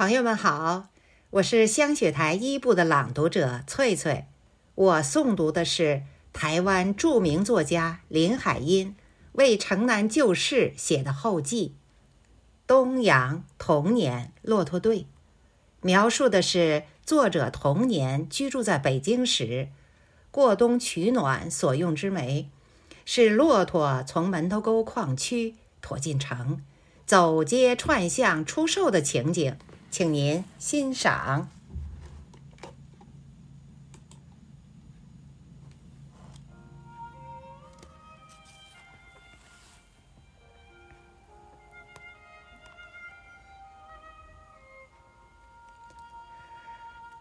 朋友们好，我是香雪台一部的朗读者翠翠。我诵读的是台湾著名作家林海音为城南旧事写的后记《东阳童年骆驼队》，描述的是作者童年居住在北京时，过冬取暖所用之煤，是骆驼从门头沟矿区驮进城，走街串巷出售的情景。请您欣赏。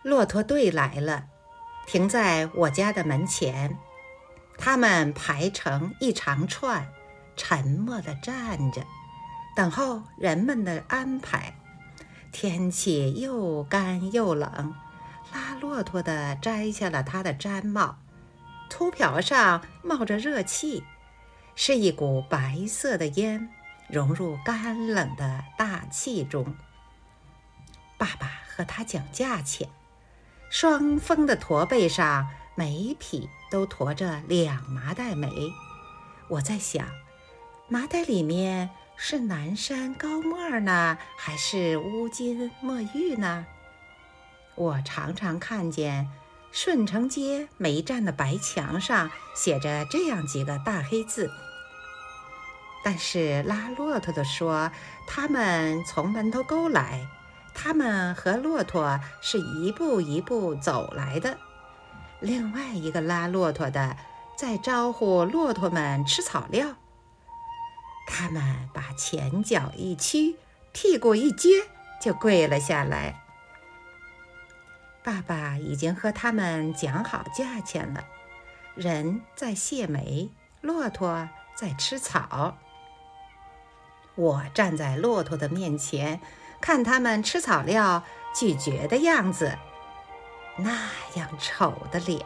骆驼队来了，停在我家的门前。他们排成一长串，沉默地站着，等候人们的安排。天气又干又冷，拉骆驼的摘下了他的毡帽，秃瓢上冒着热气，是一股白色的烟融入干冷的大气中。爸爸和他讲价钱，双峰的驼背上每匹都驮着两麻袋煤。我在想，麻袋里面。是南山高墨呢，还是乌金墨玉呢？我常常看见顺城街煤站的白墙上写着这样几个大黑字。但是拉骆驼的说，他们从门头沟来，他们和骆驼是一步一步走来的。另外一个拉骆驼的在招呼骆驼们吃草料。他们把前脚一屈，屁股一撅，就跪了下来。爸爸已经和他们讲好价钱了，人在卸煤，骆驼在吃草。我站在骆驼的面前，看他们吃草料咀嚼的样子，那样丑的脸，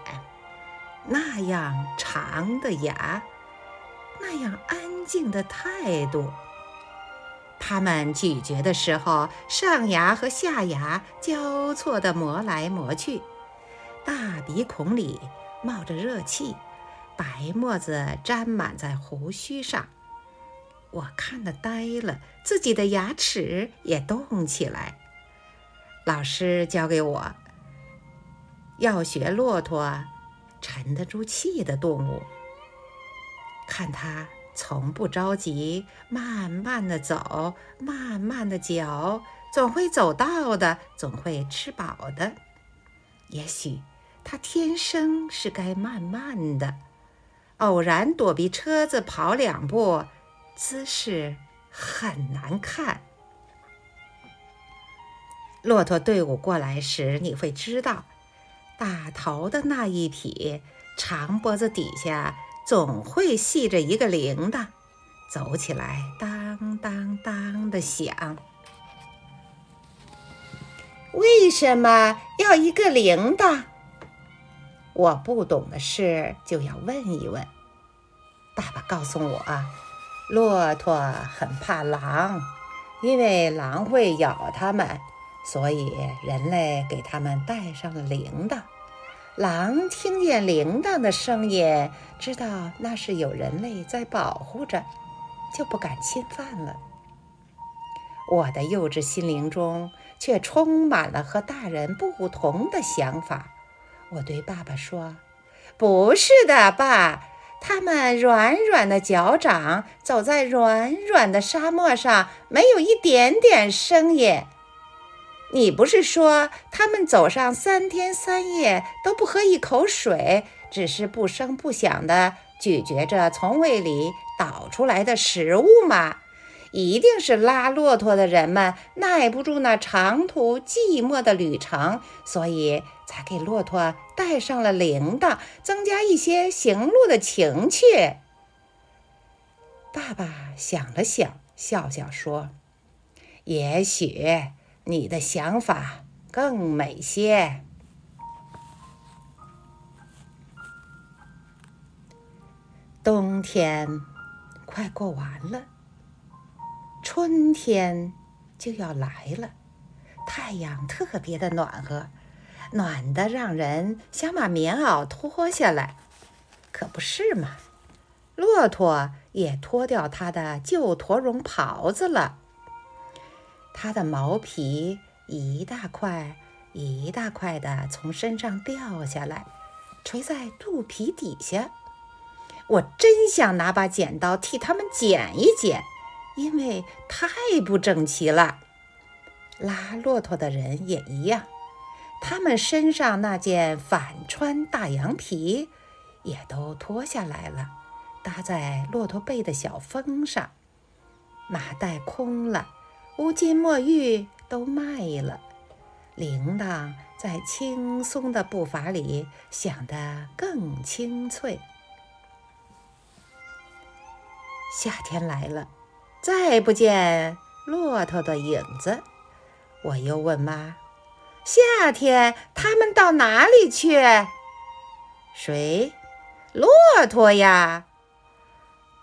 那样长的牙。那样安静的态度，他们咀嚼的时候，上牙和下牙交错地磨来磨去，大鼻孔里冒着热气，白沫子沾满在胡须上。我看得呆了，自己的牙齿也动起来。老师教给我，要学骆驼，沉得住气的动物。看他从不着急，慢慢的走，慢慢的嚼，总会走到的，总会吃饱的。也许他天生是该慢慢的，偶然躲避车子跑两步，姿势很难看。骆驼队伍过来时，你会知道，打头的那一匹，长脖子底下。总会系着一个铃铛，走起来当当当的响。为什么要一个铃铛？我不懂的事就要问一问。爸爸告诉我，骆驼很怕狼，因为狼会咬它们，所以人类给它们带上了铃铛。狼听见铃铛的声音，知道那是有人类在保护着，就不敢侵犯了。我的幼稚心灵中却充满了和大人不同的想法。我对爸爸说：“不是的，爸，他们软软的脚掌走在软软的沙漠上，没有一点点声音。”你不是说他们走上三天三夜都不喝一口水，只是不声不响地咀嚼着从胃里倒出来的食物吗？一定是拉骆驼的人们耐不住那长途寂寞的旅程，所以才给骆驼带上了铃铛，增加一些行路的情趣。爸爸想了想，笑笑说：“也许。”你的想法更美些。冬天快过完了，春天就要来了。太阳特别的暖和，暖的让人想把棉袄脱下来。可不是嘛，骆驼也脱掉它的旧驼绒袍子了，它的毛皮一大块一大块的从身上掉下来，垂在肚皮底下。我真想拿把剪刀替它们剪一剪，因为太不整齐了。拉骆驼的人也一样，他们身上那件反穿大羊皮也都脱下来了，搭在骆驼背的小峰上。马袋空了，乌金墨玉都卖了，铃铛在轻松的步伐里响得更清脆。夏天来了，再不见骆驼的影子。我又问妈：“夏天他们到哪里去？”谁？骆驼呀。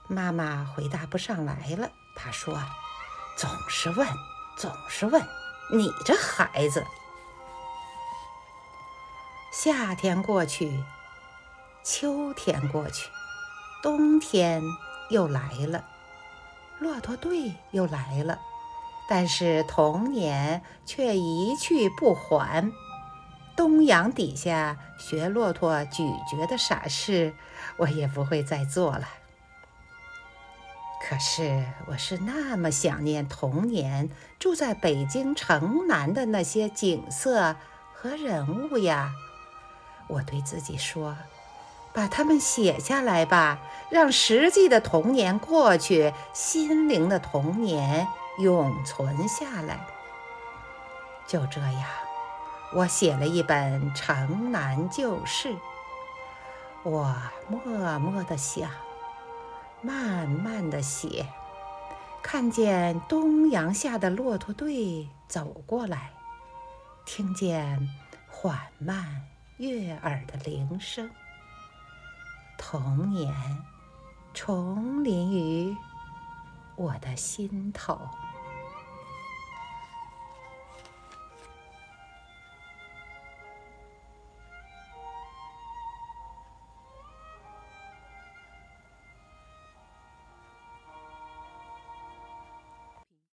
妈妈回答不上来了。她说：“总是问，总是问，你这孩子。”夏天过去，秋天过去，冬天。又来了，骆驼队又来了，但是童年却一去不还。东阳底下学骆驼咀嚼的傻事，我也不会再做了。可是我是那么想念童年住在北京城南的那些景色和人物呀！我对自己说。把它们写下来吧，让实际的童年过去，心灵的童年永存下来。就这样，我写了一本《城南旧事》。我默默地想，慢慢的写，看见东阳下的骆驼队走过来，听见缓慢悦耳的铃声。童年重临于我的心头。